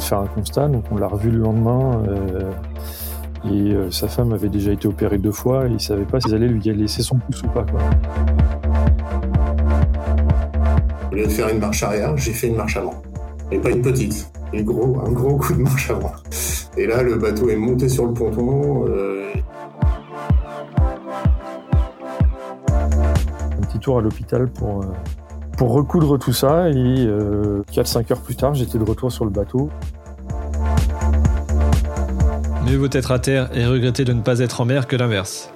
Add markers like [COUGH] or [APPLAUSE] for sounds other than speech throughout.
de faire un constat, donc on l'a revu le lendemain. et sa femme avait déjà été opérée deux fois et il savait pas s'ils allaient lui laisser son pouce ou pas. Quoi. Au lieu de faire une marche arrière, j'ai fait une marche avant. Et pas une petite, un gros, un gros coup de marche avant. Et là, le bateau est monté sur le ponton. Euh, un petit tour à l'hôpital pour, euh, pour recoudre tout ça. Et 4-5 euh, heures plus tard, j'étais de retour sur le bateau. Mieux vaut être à terre et regretter de ne pas être en mer que l'inverse.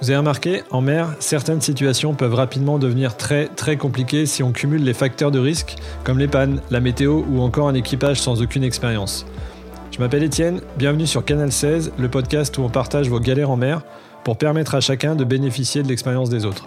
Vous avez remarqué, en mer, certaines situations peuvent rapidement devenir très très compliquées si on cumule les facteurs de risque, comme les pannes, la météo ou encore un équipage sans aucune expérience. Je m'appelle Étienne, bienvenue sur Canal 16, le podcast où on partage vos galères en mer pour permettre à chacun de bénéficier de l'expérience des autres.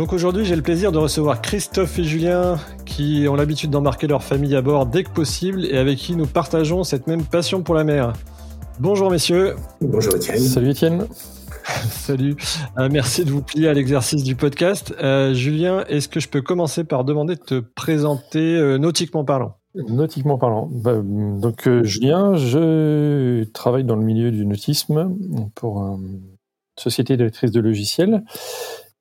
Donc aujourd'hui, j'ai le plaisir de recevoir Christophe et Julien qui ont l'habitude d'embarquer leur famille à bord dès que possible et avec qui nous partageons cette même passion pour la mer. Bonjour messieurs. Bonjour Étienne. Salut Étienne. [LAUGHS] Salut. Euh, merci de vous plier à l'exercice du podcast. Euh, Julien, est-ce que je peux commencer par demander de te présenter euh, nautiquement parlant? Nautiquement parlant. Bah, donc Julien, je travaille dans le milieu du nautisme pour une société d'électrice de logiciels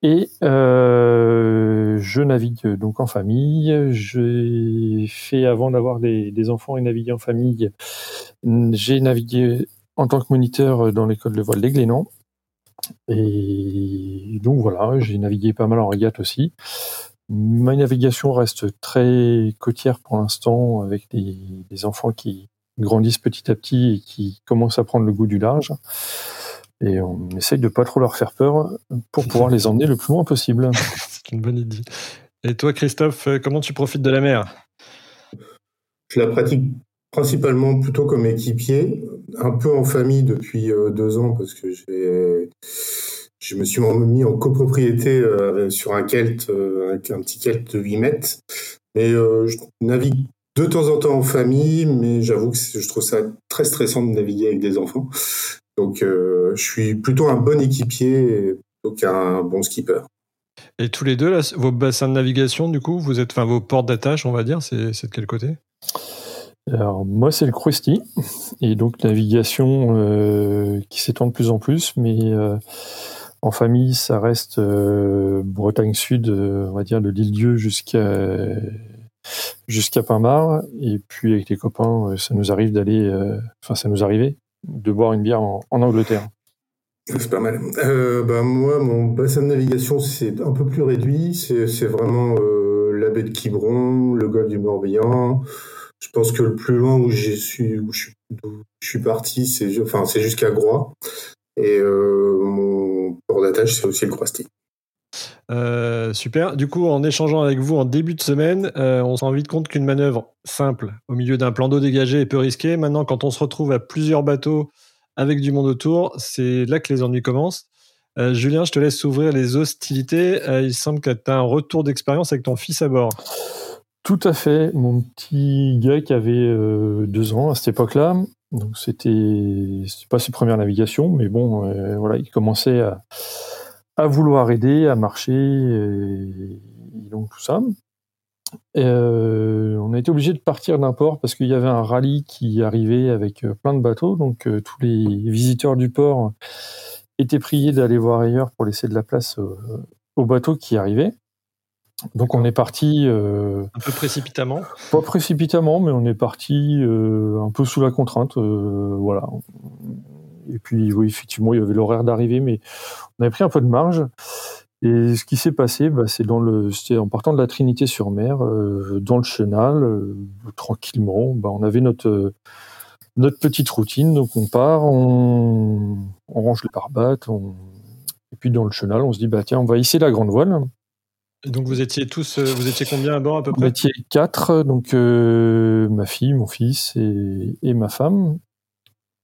et euh, je navigue donc en famille. J'ai fait, avant d'avoir des, enfants et naviguer en famille, j'ai navigué en tant que moniteur dans l'école de voile des Glénans. Et donc voilà, j'ai navigué pas mal en régate aussi. Ma navigation reste très côtière pour l'instant, avec des, des enfants qui grandissent petit à petit et qui commencent à prendre le goût du large et on essaye de pas trop leur faire peur pour pouvoir les emmener le plus loin possible. [LAUGHS] C'est une bonne idée. Et toi, Christophe, euh, comment tu profites de la mer? Je la pratique principalement plutôt comme équipier, un peu en famille depuis euh, deux ans parce que j'ai je me suis mis en copropriété euh, sur un kelt, un petit kelt de 8 mètres. Mais je navigue de temps en temps en famille, mais j'avoue que je trouve ça très stressant de naviguer avec des enfants. Donc, euh, je suis plutôt un bon équipier plutôt qu'un bon skipper. Et tous les deux, là, vos bassins de navigation, du coup, vous êtes, enfin, vos portes d'attache, on va dire, c'est de quel côté? Alors moi c'est le Krusty et donc navigation euh, qui s'étend de plus en plus, mais euh, en famille ça reste Bretagne Sud, on va dire de l'île Dieu jusqu'à jusqu'à Pinmar et puis avec les copains ça nous arrive d'aller, enfin ça nous arrivait de boire une bière en, Angleterre c'est pas mal. Euh, bah, moi, mon bassin de navigation, c'est un peu plus réduit. C'est vraiment euh, la baie de Quiberon, le golfe du Morbihan. Je pense que le plus loin où, suis, où, je, suis parti, c'est enfin, jusqu'à Groix. Et euh, mon port d'attache, c'est aussi le Croisty. Euh, super. Du coup, en échangeant avec vous en début de semaine, euh, on se rend vite compte qu'une manœuvre simple au milieu d'un plan d'eau dégagé est peu risquée. Maintenant, quand on se retrouve à plusieurs bateaux avec du monde autour, c'est là que les ennuis commencent. Euh, Julien, je te laisse ouvrir les hostilités. il semble que tu as un retour d'expérience avec ton fils à bord. Tout à fait. Mon petit gars qui avait deux ans à cette époque-là, donc c'était pas ses premières navigations, mais bon, voilà, il commençait à à vouloir aider, à marcher, et, donc tout ça. Euh, on a été obligé de partir d'un port parce qu'il y avait un rallye qui arrivait avec euh, plein de bateaux, donc euh, tous les visiteurs du port étaient priés d'aller voir ailleurs pour laisser de la place aux bateaux qui arrivaient. Donc on est parti un peu précipitamment. Pas précipitamment, mais on est parti un peu sous la contrainte. voilà, et puis, oui, effectivement, il y avait l'horaire d'arrivée, mais on avait pris un peu de marge. Et ce qui s'est passé, bah, c'est dans le, en partant de la Trinité-sur-Mer, euh, dans le Chenal, euh, tranquillement. Bah, on avait notre euh, notre petite routine, donc on part, on, on range les barbates, on, et puis dans le chenal, on se dit, bah tiens, on va hisser la grande voile. Et donc vous étiez tous, vous étiez combien à bord à peu près? On était quatre, donc ma fille, mon fils et, et, ma femme.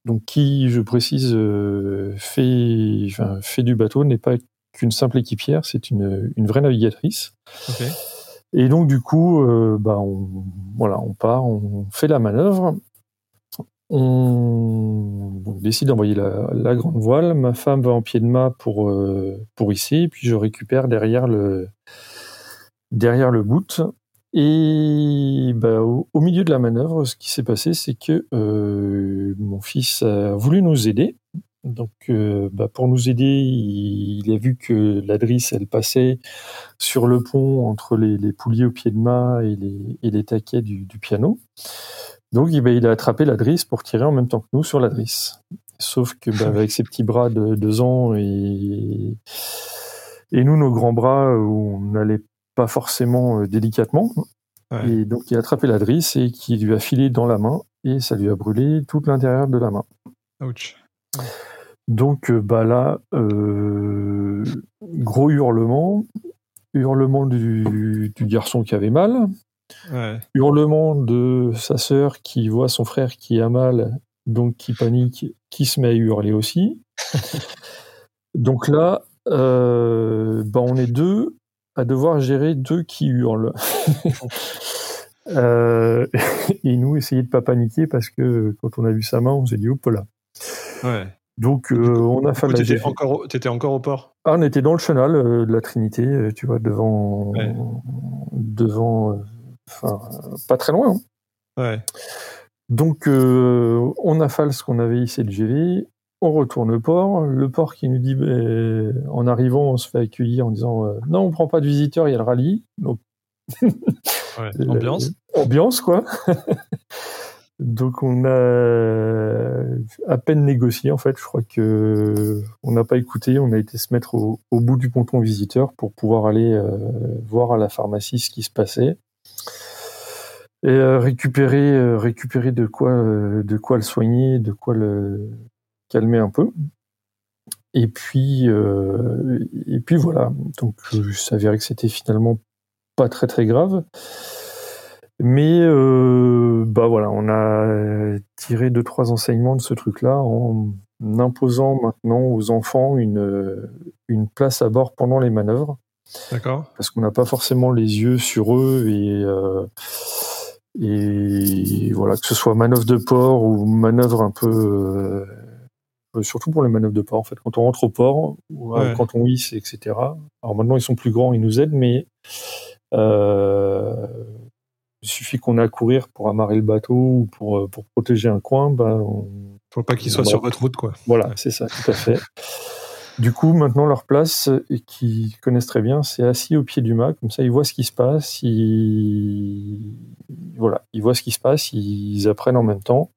Donc qui, je précise, euh, fait, enfin, fait du bateau, n'est pas qu'une simple équipière, c'est une, une vraie navigatrice. Et donc du coup, euh, bah, on, voilà, on part, on fait la manœuvre, on, on décide d'envoyer la, la grande voile. Ma femme va en pied de mât pour euh, pour hisser, puis je récupère derrière le derrière le bout. Et bah, au, milieu de la manœuvre, ce qui s'est passé, c'est que euh, mon fils a voulu nous aider. Donc, euh, bah, pour nous aider, il, a vu que la drisse, elle passait sur le pont entre les, les poulies au pied de mât et les, et les taquets du, piano. Donc, il, bah, il a attrapé la drisse pour tirer en même temps que nous sur la drisse. Sauf que bah, avec ses petits bras de deux ans et, et nous, nos grands bras, on n'allait pas forcément euh, délicatement. Ouais. Et donc, il a attrapé la drisse et qui lui a filé dans la main et ça lui a brûlé tout l'intérieur de la main. Ouch. Donc euh, bah là, euh, gros hurlement, hurlement du, du garçon qui avait mal, Ouais. hurlement de sa sœur qui voit son frère qui a mal, donc qui panique, qui se met à hurler aussi. [LAUGHS] donc là, euh, bah on est deux à devoir gérer deux qui hurlent. [LAUGHS] Euh, [LAUGHS] et nous, essayer de pas paniquer parce que quand on a vu sa main, on s'est dit, hop là. Ouais. Donc, euh, on a la t'étais encore, au- t'étais encore au port? Ah, on était dans le chenal euh, de la Trinité, tu vois, devant, Ouais. devant, enfin, pas très loin. hein. Ouais. Donc, on affale ce qu'on avait hissé le GV, on retourne au port. Le port qui nous dit, ben, en arrivant, on se fait accueillir en disant, euh, non, on prend pas de visiteurs, il y a le rallye. Donc, [LAUGHS] Ouais. Euh, Ambiance. ambiance, quoi. [LAUGHS] Donc on a à peine négocié en fait. Je crois que on n'a pas écouté. On a été se mettre au, au bout du ponton visiteur pour pouvoir aller euh, voir à la pharmacie ce qui se passait et euh, récupérer euh, récupérer de quoi euh, de quoi le soigner, de quoi le calmer un peu. Et puis euh, et puis voilà. Donc il s'avérait que c'était finalement pas très très grave. Mais euh, bah voilà, on a tiré deux trois enseignements de ce truc-là en imposant maintenant aux enfants une une place à bord pendant les manœuvres, D'accord. parce qu'on n'a pas forcément les yeux sur eux et euh, et voilà que ce soit manœuvre de port ou manœuvre un peu euh, surtout pour les manœuvres de port en fait quand on rentre au port ou euh, Ouais. quand on hisse etc alors maintenant ils sont plus grands ils nous aident mais euh, il suffit qu'on a à courir pour amarrer le bateau ou pour, euh, pour protéger un coin, ben, on- Faut pas qu'il soit Bon. sur votre route, quoi. voilà, Ouais. c'est ça, tout à fait. Du coup, maintenant, leur place, et qu'ils connaissent très bien, c'est assis au pied du mât, comme ça, ils voient ce qui se passe, ils... Voilà, ils voient ce qui se passe, ils apprennent en même temps,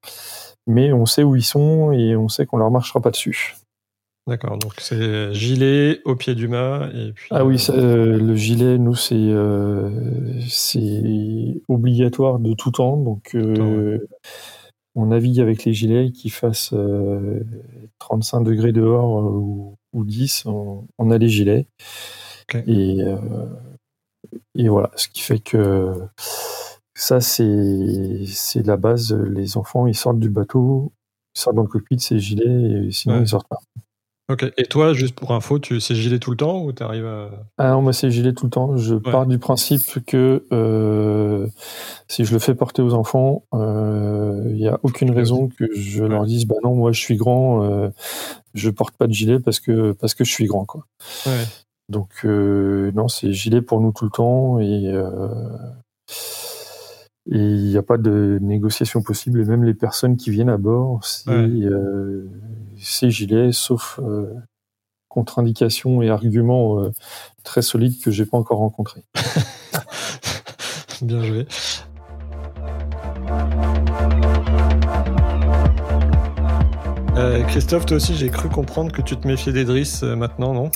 mais on sait où ils sont et on sait qu'on leur marchera pas dessus. D'accord. Donc c'est gilet au pied du mât et puis. Ah oui, ça, euh, le gilet, nous, c'est euh, c'est obligatoire de tout temps. Donc, euh, on navigue avec les gilets qui fassent euh, 35 degrés dehors euh, ou, ou 10, on, on a les gilets. Et, euh, et voilà, ce qui fait que ça, c'est la base. Les enfants, ils sortent du bateau, ils sortent dans le cockpit, c'est gilet, et sinon, Ouais. ils sortent pas. Ok. Et toi, juste pour info, tu c'est gilet tout le temps ou t'arrives à. Ah non, moi c'est gilet tout le temps. Je pars du principe que euh, si je le fais porter aux enfants, il n'y a aucune raison que je leur dise bah non, moi je suis grand, euh, je porte pas de gilet parce que parce que je suis grand quoi. Ouais. Donc euh, non, c'est gilet pour nous tout le temps et euh, et il n'y a pas de négociation possible. Et même les personnes qui viennent à bord, c'est Ouais. euh, c'est gilet, sauf euh, contre-indication et arguments euh, très solides que j'ai pas encore rencontrés. [LAUGHS] Bien joué. Euh, Christophe, toi aussi, j'ai cru comprendre que tu te méfiais euh, maintenant, non?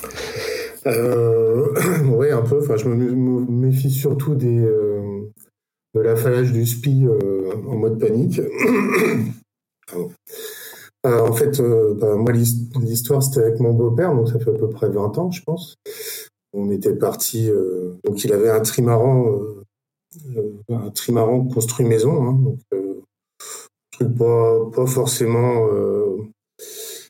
Euh, [COUGHS] ouais, un peu. Enfin, je me, me méfie surtout des, euh, de l'affalage du SPI euh, en mode panique. [COUGHS] Pardon. en fait, bah, moi, l'histoire, c'était avec mon beau-père, donc ça fait à peu près 20 ans, je pense. On était parti, donc il avait un trimaran, un trimaran construit maison, hein, donc truc pas, pas forcément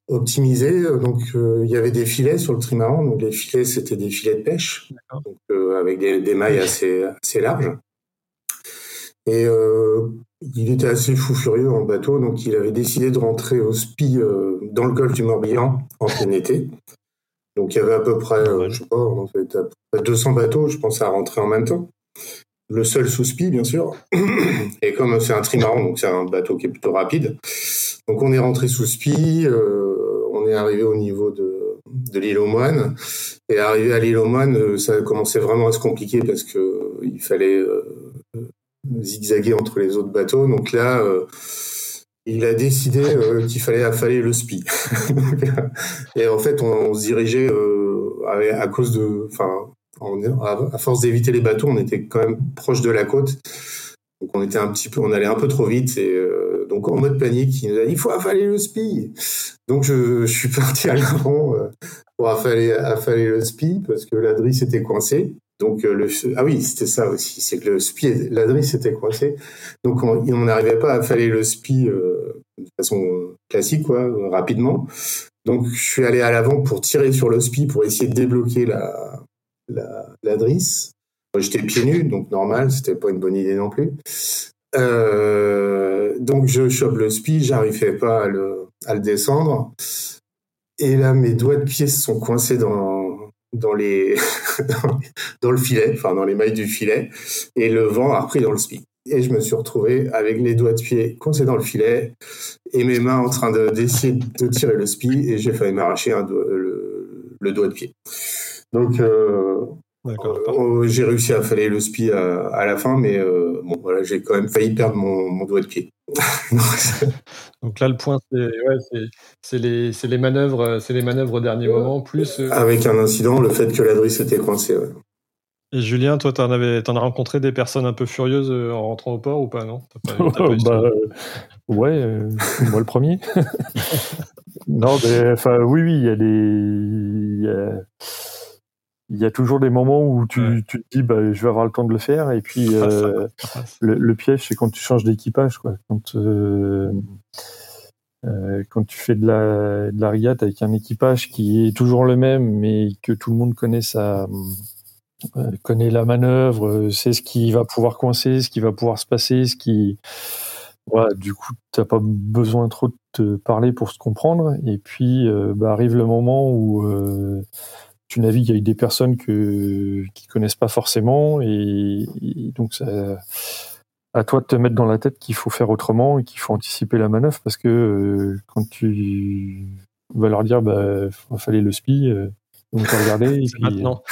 optimisé. Donc, il y avait des filets sur le trimaran. Donc, les filets, c'était des filets de pêche, donc, avec des, des, mailles assez, assez larges. Et euh, il était assez fou furieux en bateau, donc il avait décidé de rentrer au SPI euh, dans le golfe du Morbihan en plein été. Donc il y avait à peu près, euh, je sais pas, en fait, à peu près 200 bateaux, je pense, à rentrer en même temps. Le seul sous SPI, bien sûr. Et comme c'est un trimaran, donc c'est un bateau qui est plutôt rapide. Donc on est rentré sous SPI, on est arrivé au niveau de, de l'île aux moines. Et arrivé à l'île aux moines, ça a commencé vraiment à se compliquer parce que il fallait zigzaguer entre les autres bateaux. Donc là, euh, il a décidé euh, qu'il fallait affaler le SPI. [LAUGHS] et en fait, on, se dirigeait euh, à, cause de, enfin, à force d'éviter les bateaux, on était quand même proche de la côte. Donc on était un petit peu, on allait un peu trop vite et donc en mode panique, il nous a dit il faut affaler le SPI. Donc je, suis parti à l'avant pour affaler, le SPI parce que l'Adris était coincé. Donc euh, le ah oui c'était ça aussi c'est que le spi l'adresse était coincé donc on n'arrivait pas à affaler le spi euh, de façon classique quoi rapidement. Donc je suis allé à l'avant pour tirer sur le spi pour essayer de débloquer la la j'étais pieds nus donc normal c'était pas une bonne idée non plus. Euh, donc je chope le spi j'arrivais pas à le à le descendre. Et là mes doigts de pied sont coincés dans dans les [LAUGHS] dans le filet, enfin dans les mailles du filet, et le vent a repris dans le spi. Et je me suis retrouvé avec les doigts de pied coincés dans le filet et mes mains en train d'essayer de, tirer le spi et j'ai failli m'arracher le, le, doigt de pied. Donc euh, euh, j'ai réussi à faller le spi à, la fin, mais euh, bon voilà, j'ai quand même failli perdre mon, mon doigt de pied. [LAUGHS] Donc là, le point, c'est les, les, manœuvres, c'est les manœuvres au dernier moment, plus. Euh, Avec un incident, le fait que l'adresse était coincée. Et Julien, toi, t'en avais, en as rencontré des personnes un peu furieuses euh, en rentrant au port ou pas, non? [LAUGHS] Bah, Ouais, euh, [LAUGHS] moi le premier. non, mais enfin, oui, oui, il y a des il y a toujours des moments où tu, tu te dis bah, je vais avoir le temps de le faire. Et puis euh, le, piège c'est quand tu changes d'équipage quoi. Quand euh, euh, quand tu fais de la de la riate avec un équipage qui est toujours le même mais que tout le monde connaît sa connaît la manœuvre sait ce qui va pouvoir coincer ce qui va pouvoir se passer ce qui voilà, du coup, t'as pas besoin trop de te parler pour se comprendre. Et puis, bah, arrive le moment où tu navigues avec des personnes que qui connaissent pas forcément et, donc ça à toi de te mettre dans la tête qu'il faut faire autrement et qu'il faut anticiper la manœuvre parce que euh, quand tu vas leur dire bah fallait le spi euh, donc regarder et [LAUGHS] puis, maintenant.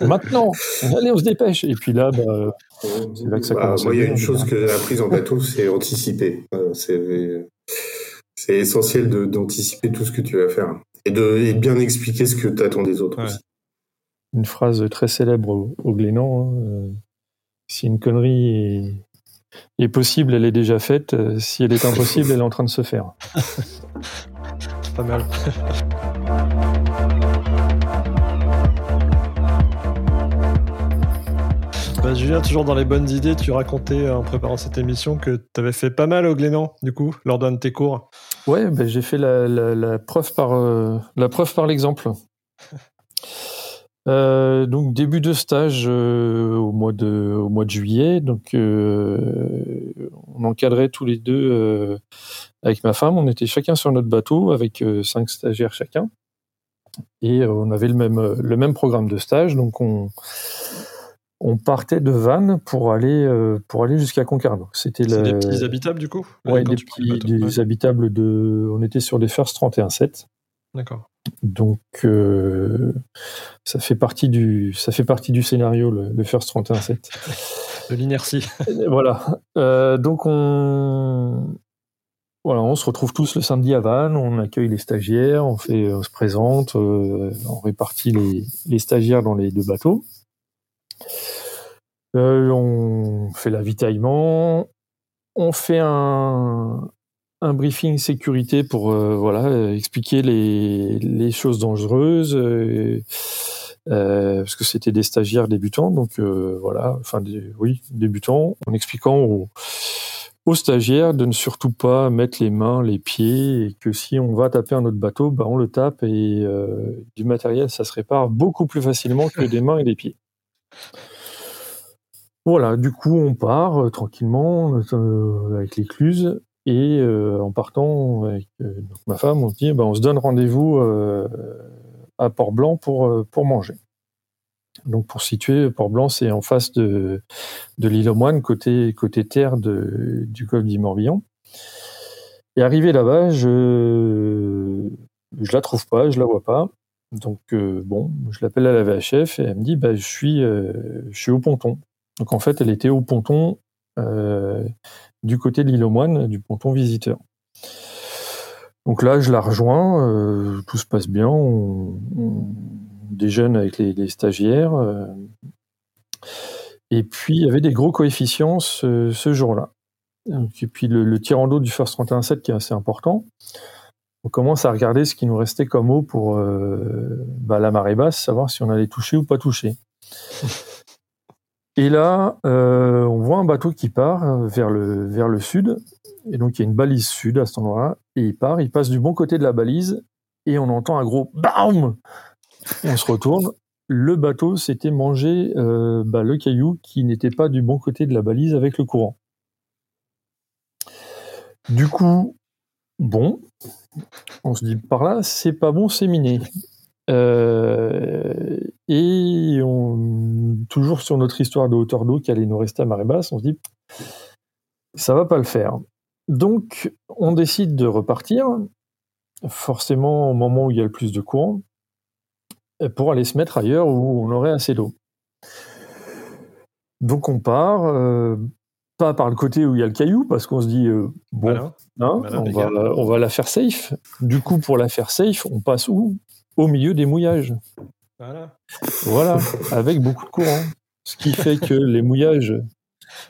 maintenant allez on se dépêche. Et puis là bah, c'est là que ça bah, commence moi il y a une chose que j'ai apprise en bateau c'est anticiper. C'est c'est essentiel d'anticiper tout ce que tu vas faire et de bien expliquer ce que tu attends des autres aussi une phrase très célèbre au, au Glénan. Hein, euh, si une connerie est, possible, elle est déjà faite. Euh, si elle est impossible, elle est en train de se faire. [LAUGHS] Pas mal. [LAUGHS] Bah, Julien, toujours dans les bonnes idées, tu racontais en préparant cette émission que tu avais fait pas mal au Glénan, du coup, lors d'un de tes cours. Ouais, bah, j'ai fait la, preuve par euh, la preuve par l'exemple. [LAUGHS] Euh, donc début de stage euh, au mois de au mois de juillet. Donc on encadrait tous les deux avec ma femme. On était chacun sur notre bateau avec cinq stagiaires chacun. Et on avait le même le même programme de stage. Donc on on partait de Vannes pour aller pour aller jusqu'à Concarneau. C'était des petits habitables du coup? Ouais, des petits des habitables de. On était sur des First 31.7. D'accord. Donc euh, ça fait partie du ça fait partie du scénario le, First 31.7 [LAUGHS] de l'inertie. voilà. Euh, donc on voilà, on se retrouve tous le samedi à Vannes, on accueille les stagiaires, on fait on se présente, euh, on répartit les, les, stagiaires dans les deux bateaux. On fait l'avitaillement, on fait un un briefing sécurité pour voilà expliquer les, les choses dangereuses parce que c'était des stagiaires débutants donc voilà enfin oui débutants en expliquant aux, aux stagiaires de ne surtout pas mettre les mains les pieds et que si on va taper un autre bateau bah on le tape et du matériel ça se répare beaucoup plus facilement que des [LAUGHS] mains et des pieds voilà, du coup, on part euh, tranquillement euh, avec l'écluse et euh, en partant avec ma femme, on se dit, bah, on se donne rendez-vous à Port-Blanc pour, pour manger. Donc pour situer, Port-Blanc, c'est en face de, l'île aux Moines, côté, terre du golfe du Morbihan. Et arrivé là-bas, je je la trouve pas, je la vois pas. Donc bon, je l'appelle à la VHF et elle me dit bah je suis je suis au ponton. Donc en fait, elle était au ponton euh, du côté de l'île aux Moines, du ponton visiteur. Donc là, je la rejoins, euh, tout se passe bien, on, déjeune avec les, stagiaires. Euh, et puis, il y avait des gros coefficients ce, jour-là. Et puis, le, le tirant d'eau du First 31.7 qui est assez important. On commence à regarder ce qui nous restait comme eau pour bah, la marée basse, savoir si on allait toucher ou pas toucher. Et là, euh, on voit un bateau qui part euh, vers le, vers le sud. Et donc, il y a une balise sud à cet endroit-là. Et il part, il passe du bon côté de la balise. Et on entend un gros BAM On se retourne. Le bateau s'était mangé euh, bah, le caillou qui n'était pas du bon côté de la balise avec le courant. Du coup, bon, on se dit par là, c'est pas bon, c'est miné. Euh, et toujours sur notre histoire de hauteur d'eau qui allait nous rester à marée basse, on se dit ça va pas le faire. Donc on décide de repartir, forcément au moment où il y a le plus de courant, pour aller se mettre ailleurs où on aurait assez d'eau. Donc on part, euh, pas par le côté où il y a le caillou, parce qu'on se dit, euh, bon, hein, on, va, on, va, la faire safe. Du coup, pour la faire safe, on passe où? Au milieu des mouillages. Voilà. Voilà, avec beaucoup de courant. Ce qui fait que les mouillages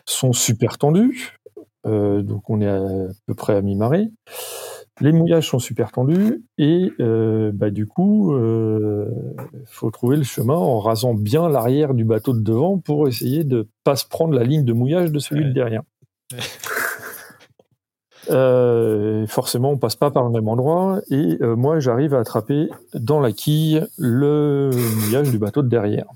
sont super tendus. Euh, donc on est à, peu près à mi-marée. Les mouillages sont super tendus et euh, bah, du coup, il euh, faut trouver le chemin en rasant bien l'arrière du bateau de devant pour essayer de pas se prendre la ligne de mouillage de celui de derrière. [LAUGHS] Euh, forcément, on passe pas par le même endroit. Et euh, moi, j'arrive à attraper dans la quille le mouillage du bateau de derrière.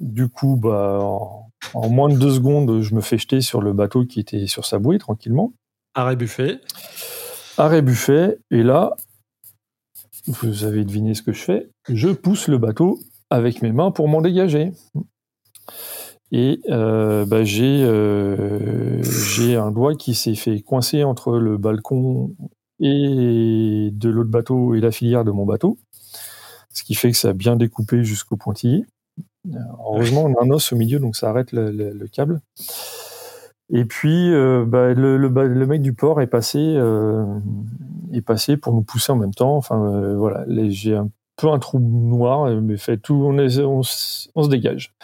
Du coup, bah, en, moins de deux secondes, je me fais jeter sur le bateau qui était sur sa bouée tranquillement. Arrêt buffet. Arrêt buffet. Et là, vous avez deviné ce que je fais. Je pousse le bateau avec mes mains pour m'en dégager. Et euh, bah, euh, j'ai un doigt qui s'est fait coincer entre le balcon et de l'autre bateau et la filière de mon bateau, ce qui fait que ça a bien découpé jusqu'au pointillé. Heureusement, on a un os au milieu, donc ça arrête le, câble. Et puis, euh, bah, le, mec du port est passé, est passé pour nous pousser en même temps. Enfin, voilà, j'ai un peu un trou noir, mais fait tout, on, se dégage.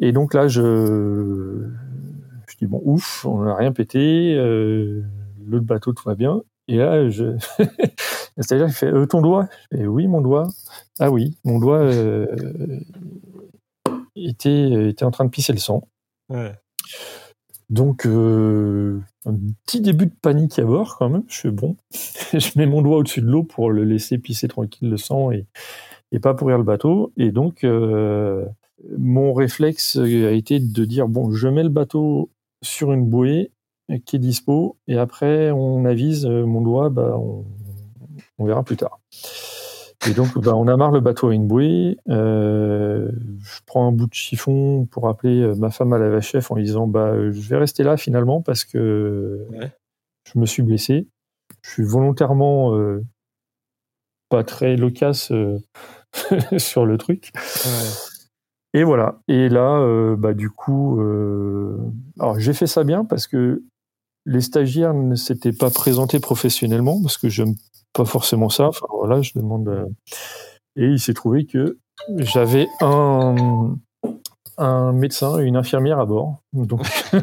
Et donc là, je, dis bon, ouf, on n'a rien pété, euh, l'autre bateau tout va bien. Et là, je, [LAUGHS] c'est-à-dire, il fait euh, ton doigt? Et oui, mon doigt. Ah oui, mon doigt euh, était était en train de pisser le sang. Ouais. Donc, euh, un petit début de panique à bord quand même. Je fais bon, [LAUGHS] je mets mon doigt au-dessus de l'eau pour le laisser pisser tranquille le sang et, et pas pourrir le bateau. Et donc, euh, mon réflexe a été de dire bon, je mets le bateau sur une bouée qui est dispo et après on avise mon doigt, bah, on, verra plus tard. Et donc bah, on amarre le bateau à une bouée. Euh, je prends un bout de chiffon pour appeler ma femme à la VHF en lui disant bah je vais rester là finalement parce que je me suis blessé. Je suis volontairement euh, pas très loquace euh, [LAUGHS] sur le truc. Et voilà. Et là, euh, bah, du coup, euh, alors j'ai fait ça bien parce que les stagiaires ne s'étaient pas présentés professionnellement parce que j'aime pas forcément ça. Enfin voilà, je demande. Euh, et il s'est trouvé que j'avais un un médecin et une infirmière à bord. Donc, [LAUGHS]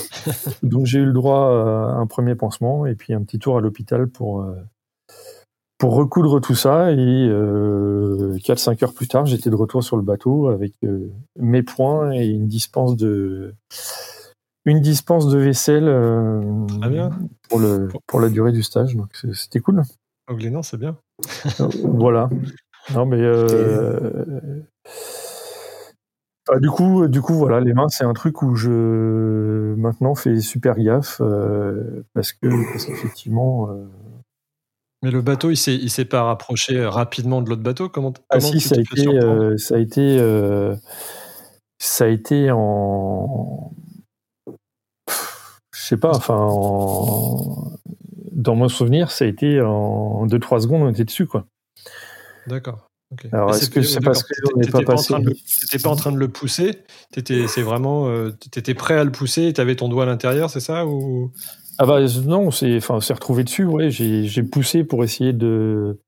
[LAUGHS] donc j'ai eu le droit à un premier pansement et puis un petit tour à l'hôpital pour, euh, pour recoudre tout ça. Et euh, 4-5 heures plus tard, j'étais de retour sur le bateau avec euh, mes points et une dispense de, une dispense de vaisselle euh, pour, le, pour la durée du stage. Donc c'était cool. Au c'est bien. voilà. Non, mais bah, du coup, du coup, voilà, les mains, c'est un truc où je maintenant fais super gaffe euh, parce que parce qu'effectivement. Euh, Mais le bateau, il s'est il s'est pas rapproché rapidement de l'autre bateau? Comment, ah si, ça a, été, euh, ça a été ça a été en sais pas, enfin dans mon souvenir, ça a été en 2-3 secondes, on était dessus quoi. D'accord. Alors, est-ce que c'est parce que n'est pas passé T'étais pas en train de le pousser? C'est vraiment, euh, t'étais prêt à le pousser. et T'avais ton doigt à l'intérieur, c'est ça ou? Ah bah non, c'est, enfin, s'est retrouvé dessus. Ouais, j'ai poussé pour essayer de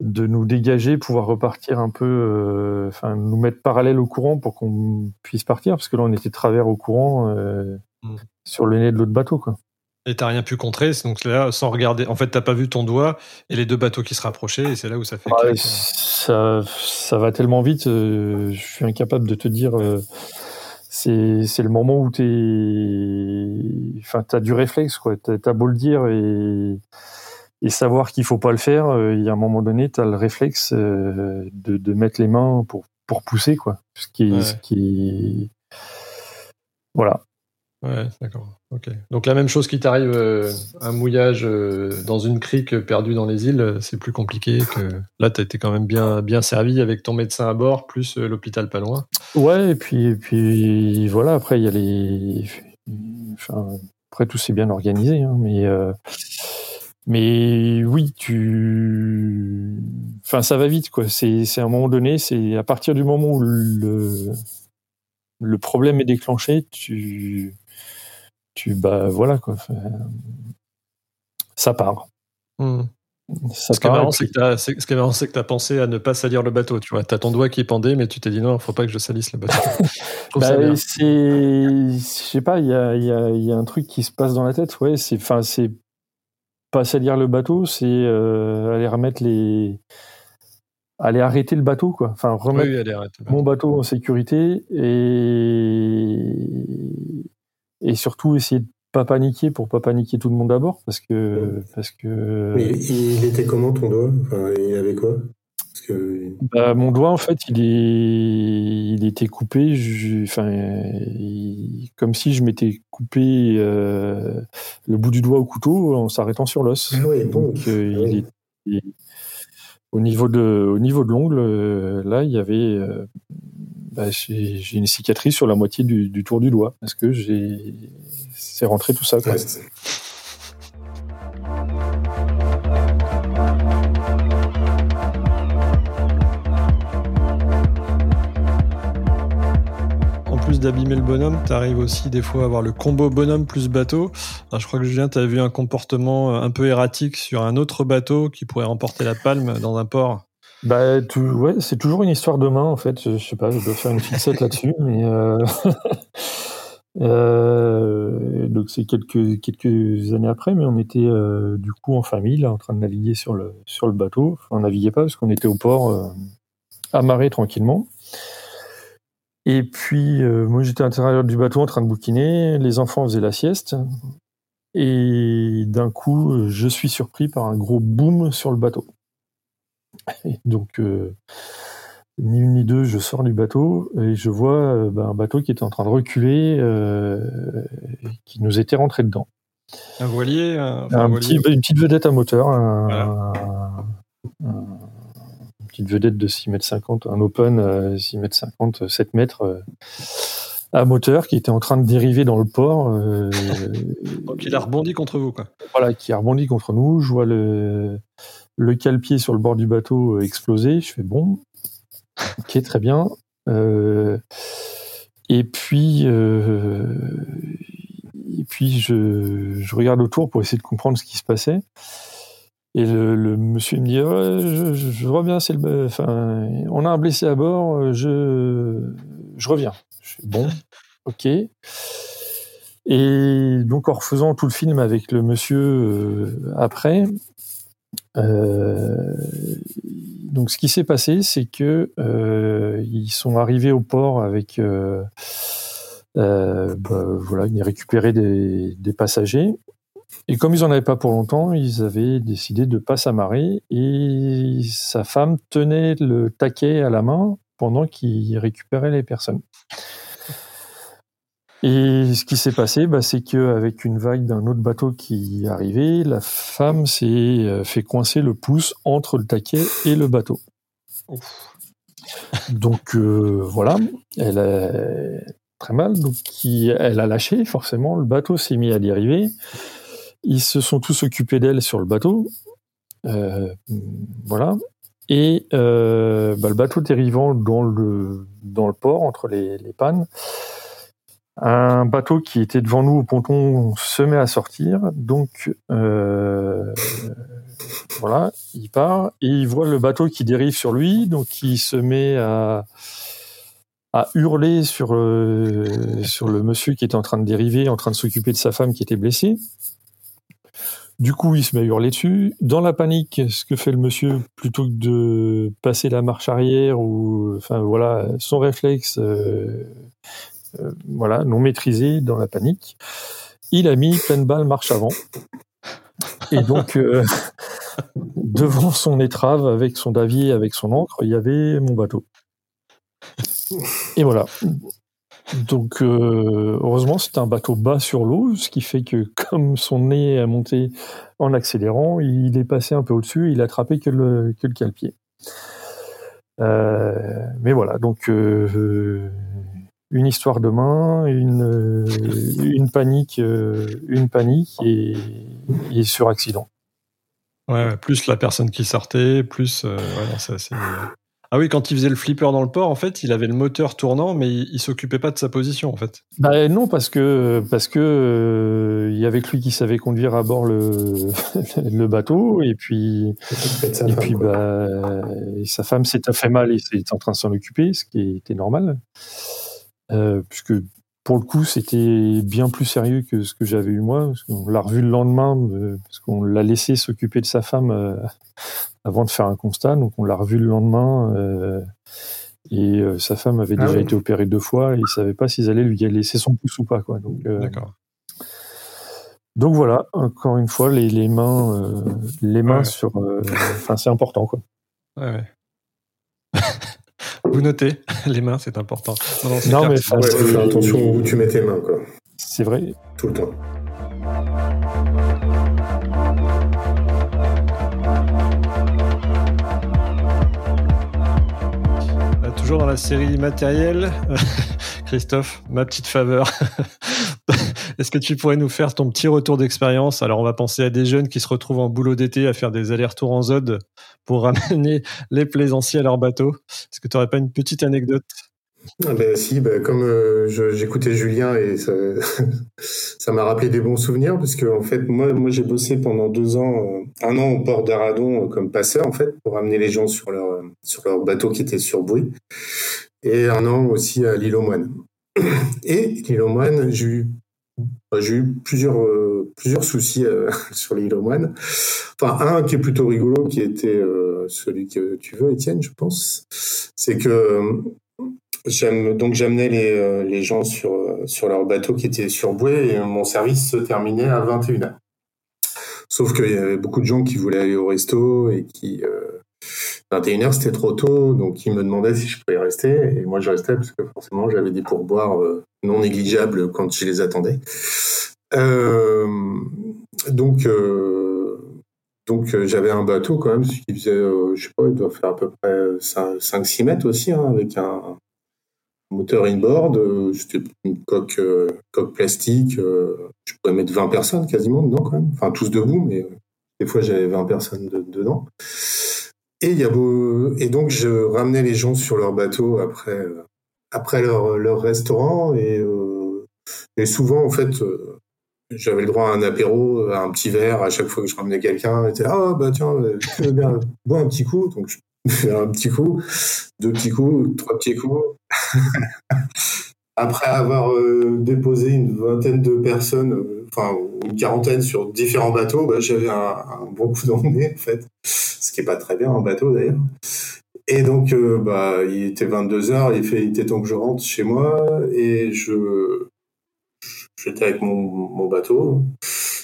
de nous dégager, pouvoir repartir un peu, euh, enfin, nous mettre parallèle au courant pour qu'on puisse partir, parce que là, on était travers au courant euh, mmh. Sur le nez de l'autre bateau, quoi. Et t'as rien pu contrer, donc là, sans regarder, en fait, t'as pas vu ton doigt et les deux bateaux qui se rapprochaient, et c'est là où ça fait. ça, ça va tellement vite, euh, je suis incapable de te dire. Euh, c'est, c'est le moment où t'es, enfin, t'as du réflexe, quoi. T'as, as beau le dire et, et savoir qu'il faut pas le faire, euh, il y a un moment donné, t'as le réflexe de, de mettre les mains pour, pour pousser, quoi. Ce qui ce qui voilà. Ouais, d'accord. Ok. Donc la même chose qui t'arrive, euh, un mouillage euh, dans une crique perdue dans les îles, c'est plus compliqué que là. T'as été quand même bien bien servi avec ton médecin à bord, plus euh, l'hôpital pas loin. Ouais, et puis puis voilà. Après il y a les, après tout c'est bien organisé, hein, mais mais oui, tu, enfin ça va vite quoi. C'est à un moment donné, c'est à partir du moment où le problème est déclenché, tu tu bah voilà quoi. Ça part. Hmm. ce, qui est marrant, c'est que tu as pensé à ne pas salir le bateau. Tu vois, as ton doigt qui est pendé, mais tu t'es dit non, il faut pas que je salisse le bateau. [LAUGHS] bah, c'est, je sais pas, il y a, y, a, y a, un truc qui se passe dans la tête. Ouais, c'est, enfin, c'est pas salir le bateau, c'est euh, aller remettre les, aller arrêter le bateau, quoi. Enfin, remettre mon bateau en sécurité et et surtout essayer de pas paniquer pour pas paniquer tout le monde d'abord parce que parce que mais il était comment ton doigt? Enfin, il avait quoi? Parce que... bah, mon doigt en fait il est il était coupé enfin comme si je m'étais coupé euh, le bout du doigt au couteau en s'arrêtant sur l'os. Ah oui, bon. donc euh, ah il est, au niveau de au niveau de l'ongle euh, là il y avait bah, j'ai une cicatrice sur la moitié du, tour du doigt parce que j'ai c'est rentré tout ça. En plus d'abîmer le bonhomme, tu arrives aussi des fois à avoir le combo bonhomme plus bateau. je crois que Julien, tu as vu un comportement un peu erratique sur un autre bateau qui pourrait remporter la palme dans un port. Bah, tout, ouais, c'est toujours une histoire de main, en fait. Je, sais pas, je dois faire une fixette [LAUGHS] là-dessus, mais euh... [LAUGHS] euh, donc c'est quelques quelques années après, mais on était euh, du coup en famille, là, en train de naviguer sur le sur le bateau. Enfin, on naviguait pas parce qu'on était au port, euh, amarré tranquillement. Et puis euh, moi j'étais à l'intérieur du bateau en train de bouquiner, les enfants faisaient la sieste, et d'un coup je suis surpris par un gros boom sur le bateau. Donc, euh, ni une ni deux, je sors du bateau et je vois euh, ben, un bateau qui était en train de reculer, euh, qui nous était rentré dedans. Un voilier, un, Petit, Une petite vedette à moteur, une petite vedette de 6 mètres 50, un open 6 mètres 50, 7 mètres à moteur qui était en train de dériver dans le port. [LAUGHS] Donc il a rebondi contre vous, quoi. Voilà, qui a rebondi contre nous. Je vois le, le cale-pied sur le bord du bateau euh, explosé. Je fais bon, ok, très bien. Euh, et puis, euh, et puis je, regarde autour pour essayer de comprendre ce qui se passait. Et le, monsieur me dit, je, reviens, on a un blessé à bord, je, reviens. Je fais, bon, ok. Et donc en refaisant tout le film avec le monsieur après, donc ce qui s'est passé, c'est que euh, ils sont arrivés au port avec euh, euh bah, voilà, ils récupéraient des, passagers. Et comme ils en avaient pas pour longtemps, ils avaient décidé de pas s'amarrer et sa femme tenait le taquet à la main pendant qu'il récupérait les personnes. Et ce qui s'est passé, bah, c'est qu'avec une vague d'un autre bateau qui arrivait, la femme s'est euh, fait coincer le pouce entre le taquet et le bateau. Donc euh, voilà, elle a très mal, donc qui, elle a lâché forcément, le bateau s'est mis à dériver. Ils se sont tous occupés d'elle sur le bateau. Euh, voilà. Et euh, bah, le bateau dérivant dans le, dans le port, entre les, les pannes, un bateau qui était devant nous au ponton se met à sortir, donc euh, voilà, il part et il voit le bateau qui dérive sur lui, donc il se met à, hurler sur, euh, sur le monsieur qui était en train de dériver, en train de s'occuper de sa femme qui était blessée. Du coup, il se met à hurler dessus. Dans la panique, ce que fait le monsieur, plutôt que de passer la marche arrière ou, enfin voilà, son réflexe, euh, euh, voilà, non maîtrisé dans la panique. Il a mis pleine balle marche avant. Et donc, euh, [LAUGHS] devant son étrave, avec son davier, avec son encre, il y avait mon bateau. Et voilà. Donc, euh, heureusement, c'était un bateau bas sur l'eau, ce qui fait que, [LAUGHS] comme son nez a monté en accélérant, il est passé un peu au-dessus il a attrapé que le, que mais voilà, donc une histoire de main, une, euh, une panique, euh, une panique et, et sur accident. Ouais, plus la personne qui sortait, plus. Euh, ouais, ah oui, quand il faisait le flipper dans le port, en fait, il avait le moteur tournant, mais il, s'occupait pas de sa position, en fait. Bah non, parce que parce que il y avait que lui qui savait conduire à bord le [LAUGHS] le bateau, et puis et puis bah sa femme s'était fait mal et était en train de s'en occuper, ce qui était normal. Euh, puisque pour le coup, c'était bien plus sérieux que ce que j'avais eu moi. on l'a revu le lendemain, euh, parce qu'on l'a laissé s'occuper de sa femme euh, avant de faire un constat. Donc on l'a revu le lendemain. et sa femme avait ah déjà été opérée deux fois et il savait pas s'ils allaient lui laisser son pouce ou pas. Quoi. Donc, D'accord. Donc voilà, encore une fois, les, les mains, les mains sur. Enfin, c'est important, quoi. Ouais, ouais. [LAUGHS] Vous notez, [LAUGHS] les mains, c'est important. Non, mais fais attention où tu mets tes mains, quoi. C'est vrai. Tout le temps. Euh, toujours dans la série matérielle, [LAUGHS] Christophe, ma petite faveur. [LAUGHS] Est-ce que tu pourrais nous faire ton petit retour d'expérience? Alors, on va penser à des jeunes qui se retrouvent en boulot d'été à faire des allers-retours en ZOD pour [LAUGHS] ramener les plaisanciers à leur bateau. Est-ce que tu n'aurais pas une petite anecdote? Ah ben si, ben comme euh, j'écoutais Julien et [LAUGHS] ça m'a rappelé des bons souvenirs parce que fait moi j'ai bossé pendant deux ans, euh, un an au port d'Aradon euh, comme passeur en fait pour ramener les gens sur leur sur leur bateau qui était sur et un an aussi à l'île aux Moines. [CLEARS THROAT] Et l'île aux Moines, j'ai eu j'ai eu plusieurs, euh, plusieurs soucis euh, [LAUGHS] sur l'île aux moines. Enfin, un qui est plutôt rigolo, qui était euh, celui que tu veux, Étienne, je pense. C'est que donc j'amenais les, les gens sur, sur leur bateau qui était sur bouée et mon service se terminait à 21h. Sauf qu'il y avait beaucoup de gens qui voulaient aller au resto et qui 21h, c'était trop tôt, donc ils me demandaient si je pouvais rester, et moi je restais parce que forcément j'avais des pourboires euh, non négligeables quand je les attendais. Euh, donc, euh, donc j'avais un bateau quand même, qui faisait, je sais pas, il doit faire à peu près 5-6 mètres aussi, hein, avec un moteur inboard. C'était une coque, coque plastique. je pouvais mettre 20 personnes quasiment dedans quand même, enfin tous debout, mais des fois j'avais 20 personnes dedans. Et, y a beau... et donc, je ramenais les gens sur leur bateau après, après leur, leur restaurant. Et, euh, et souvent, en fait, euh, j'avais le droit à un apéro, à un petit verre à chaque fois que je ramenais quelqu'un. était ah bah tiens, veux bien boire un petit coup? Donc je [LAUGHS] fais un petit coup, deux petits coups, trois petits coups. [LAUGHS] Après avoir euh, déposé une vingtaine de personnes, euh, enfin une quarantaine sur différents bateaux, bah, j'avais un, bon coup d'emmener en fait, ce qui est pas très bien en bateau d'ailleurs. Et donc, euh, bah, il était 22 heures, il, fait, il était temps que je rentre chez moi et je j'étais avec mon, mon, bateau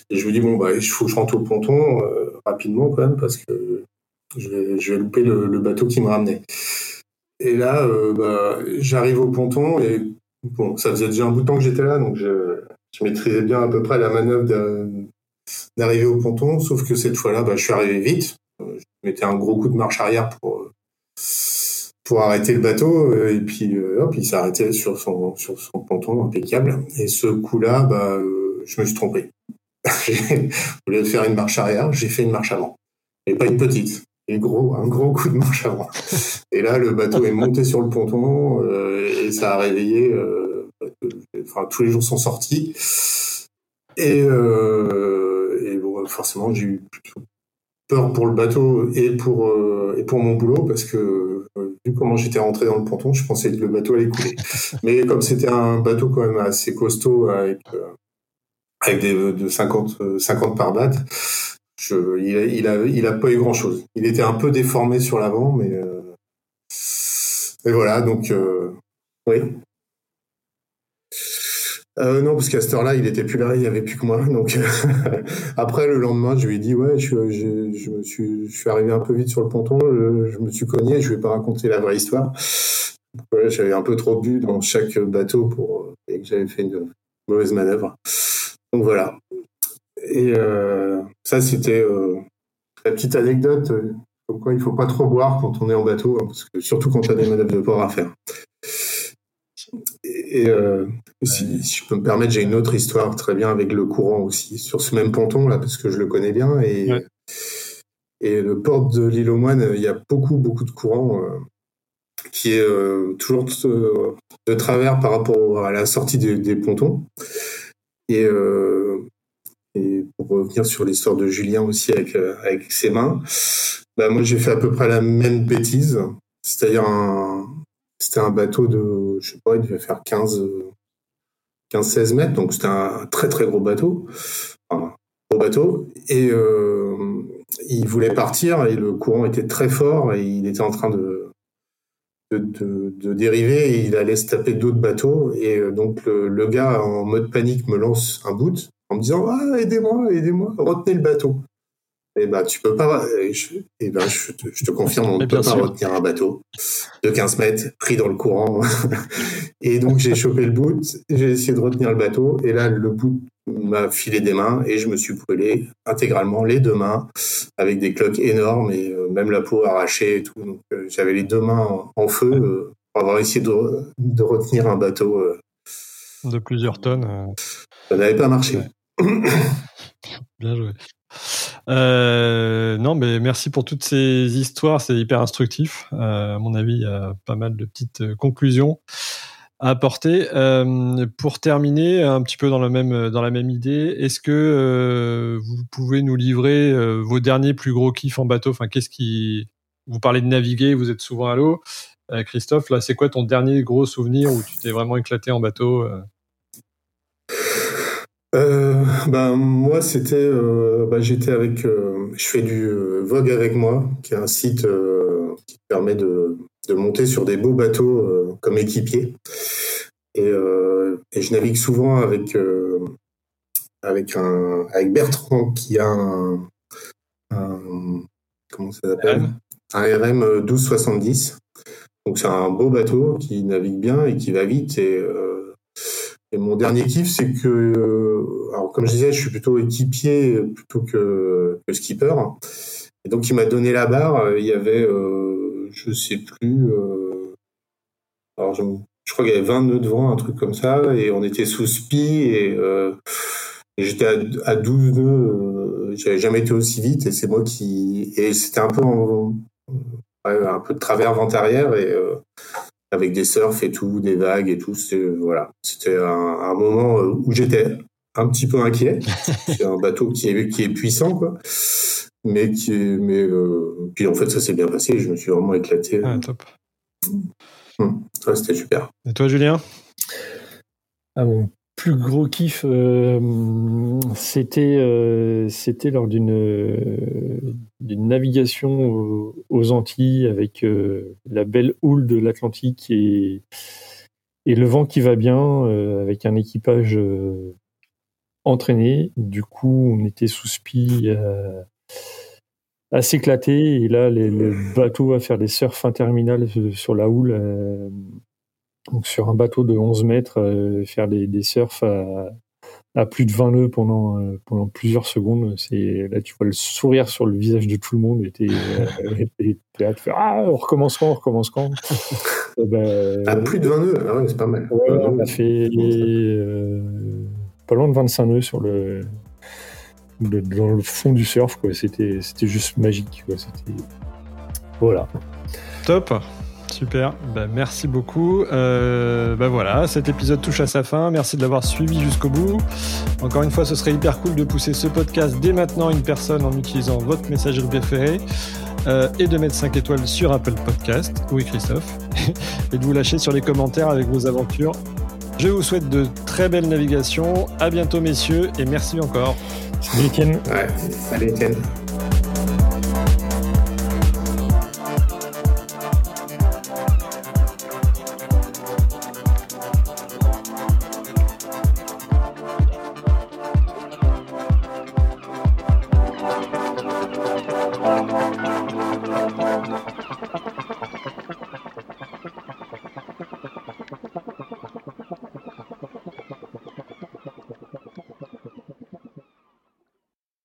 et je me dis bon bah il faut que je rentre au ponton rapidement quand même parce que je vais, je vais louper le, le bateau qui me ramenait. Et là, bah, j'arrive au ponton et Bon, ça faisait déjà un bout de temps que j'étais là, donc je, maîtrisais bien à peu près la manœuvre d'arriver au ponton, sauf que cette fois-là, bah, je suis arrivé vite. Je mettais un gros coup de marche arrière pour, pour arrêter le bateau, et puis euh, hop, il arrêté sur son, sur son ponton impeccable. Et ce coup-là, bah, je me suis trompé. [LAUGHS] Au lieu de faire une marche arrière, j'ai fait une marche avant. Et pas une petite et gros, un gros coup de manche avant. Et là, le bateau est monté sur le ponton euh, et ça a réveillé. Euh, enfin, tous les jours sont sortis. Et, euh, bon, forcément, j'ai eu peur pour le bateau et pour et pour mon boulot parce que vu comment j'étais rentré dans le ponton, je pensais que le bateau allait couler. Mais comme c'était un bateau quand même assez costaud avec avec des de 50 50 par batte, il, a, il, a, pas eu grand chose. Il était un peu déformé sur l'avant, mais, euh, voilà, donc euh, oui. Euh, non, parce qu'à cette heure-là, il était plus là, il n'y avait plus que moi. [LAUGHS] Donc après, le lendemain, je lui ai dit ouais, je, me suis, arrivé un peu vite sur le ponton, je, me suis cogné. Je vais pas raconter la vraie histoire. j'avais un peu trop bu dans chaque bateau pour et que j'avais fait une mauvaise manœuvre. Donc voilà. Et euh, ça, c'était euh, la petite anecdote. Euh, comme quoi, il faut pas trop boire quand on est en bateau, hein, surtout quand on a des manœuvres de port à faire. Et, si, je peux me permettre, j'ai une autre histoire très bien avec le courant aussi, sur ce même ponton là, parce que je le connais bien. Et, et le port de l'île aux Moines, il y a beaucoup, beaucoup de courant qui est toujours de, travers par rapport à la sortie des, des pontons. Et et pour revenir sur l'histoire de Julien aussi avec, euh, avec ses mains, bah moi j'ai fait à peu près la même bêtise. C'est-à-dire un, c'était un bateau de, je sais pas, il devait faire 15, 15 16 mètres, donc c'était un très très gros bateau, gros bateau, et euh, il voulait partir et le courant était très fort et il était en train de dériver et il allait se taper d'autres bateaux. Et euh, donc le, le, gars en mode panique me lance un bout en me disant ah, aidez-moi, aidez-moi, retenez le bateau. Et eh ben tu peux pas. Et eh ben je te, je te confirme, on ne peut pas retenir un bateau de 15 mètres pris dans le courant. [LAUGHS] et donc j'ai chopé le bout, j'ai essayé de retenir le bateau, et là le bout m'a filé des mains et je me suis brûlé intégralement les deux mains avec des cloques énormes et euh, même la peau arrachée et tout. Donc euh, j'avais les deux mains en, feu euh, pour avoir essayé de, de retenir un bateau de plusieurs tonnes. Ça n'avait pas marché. [COUGHS] Bien joué. Euh, non, mais merci pour toutes ces histoires, c'est hyper instructif. Euh, à mon avis, il y a pas mal de petites euh, conclusions à apporter. pour terminer, un petit peu dans la même dans la même idée, est-ce que vous pouvez nous livrer vos derniers plus gros kiffs en bateau? Enfin, qu'est-ce qui vous parlez de naviguer, vous êtes souvent à l'eau. Christophe, là, c'est quoi ton dernier gros souvenir où tu t'es vraiment éclaté en bateau euh, ben moi c'était euh, ben, j'étais avec euh, je fais du Vogue avec moi qui est un site qui permet de, de, monter sur des beaux bateaux comme équipier et, et, je navigue souvent avec avec un avec Bertrand qui a un, un comment ça s'appelle? Un RM 1270 donc c'est un beau bateau qui navigue bien et qui va vite. Et et mon dernier kiff, c'est que, euh, alors comme je disais, je suis plutôt équipier plutôt que, skipper. Et donc il m'a donné la barre. Il y avait, euh, je sais plus, euh, alors je, crois qu'il y avait 20 nœuds de vent, un truc comme ça, et on était sous spi et, euh, j'étais à, à, 12 nœuds. J'avais jamais été aussi vite et c'est moi qui et c'était un peu en, un peu de travers vent arrière et avec des surfs et tout, des vagues et tout. Voilà, c'était un, un, moment euh, où j'étais un petit peu inquiet. [LAUGHS] c'est un bateau qui est, qui est puissant, quoi. Mais qui mais, euh, puis en fait, ça s'est bien passé. Je me suis vraiment éclaté. Ah, top. Hum, c'était super. Et toi, Julien? Ah, Mon plus gros kiff, euh, c'était euh, c'était lors d'une d'une navigation aux, Antilles avec la belle houle de l'Atlantique et le vent qui va bien avec un équipage entraîné. Du coup, on était sous spi à s'éclater. Et là, le bateau va faire des surfs interminables sur la houle. Euh, donc sur un bateau de 11 mètres, euh, faire des, des surfs à, plus de 20 nœuds pendant, euh, pendant plusieurs secondes. C'est là, tu vois le sourire sur le visage de tout le monde. Et t'es [LAUGHS] là, tu fais Ah, on recommence quand On recommence quand? [LAUGHS] Ben, À plus de 20 nœuds, ah c'est pas mal. on a fait pas loin de 25 nœuds sur le, dans le fond du surf. Quoi. C'était, c'était juste magique. Quoi. C'était... Voilà. Top. Super, bah, merci beaucoup. Euh, bah voilà, cet épisode touche à sa fin. Merci de l'avoir suivi jusqu'au bout. Encore une fois, ce serait hyper cool de pousser ce podcast dès maintenant à une personne en utilisant votre messagerie préférée euh, et de mettre 5 étoiles sur Apple Podcast. Oui, Christophe. [LAUGHS] et de vous lâcher sur les commentaires avec vos aventures. Je vous souhaite de très belles navigations. À bientôt, messieurs, et merci encore. Salut Ken. Ouais, salut Ken.